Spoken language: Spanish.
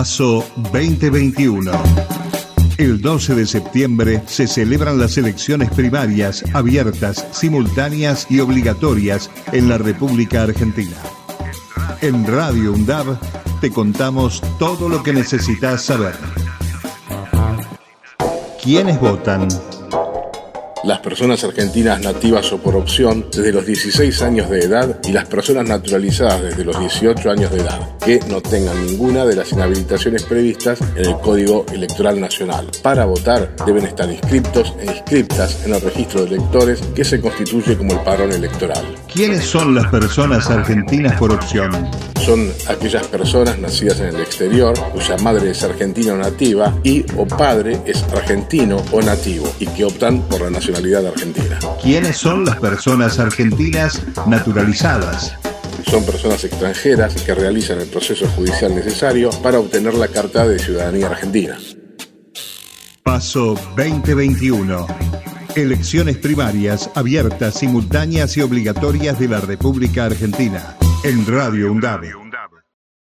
Paso 2021. El 12 de septiembre se celebran las elecciones primarias abiertas, simultáneas y obligatorias en la República Argentina. En Radio UNDAB te contamos todo lo que necesitas saber. ¿Quiénes votan? Las personas argentinas nativas o por opción desde los 16 años de edad y las personas naturalizadas desde los 18 años de edad, que no tengan ninguna de las inhabilitaciones previstas en el Código Electoral Nacional. Para votar deben estar inscriptos e inscriptas en el registro de electores que se constituye como el padrón electoral. ¿Quiénes son las personas argentinas por opción? Son aquellas personas nacidas en el exterior cuya madre es argentina o nativa y o padre es argentino o nativo y que optan por la nacionalidad argentina. ¿Quiénes son las personas argentinas naturalizadas? Son personas extranjeras que realizan el proceso judicial necesario para obtener la carta de ciudadanía argentina. Paso 2021. Elecciones primarias abiertas, simultáneas y obligatorias de la República Argentina. En Radio UNDAVE.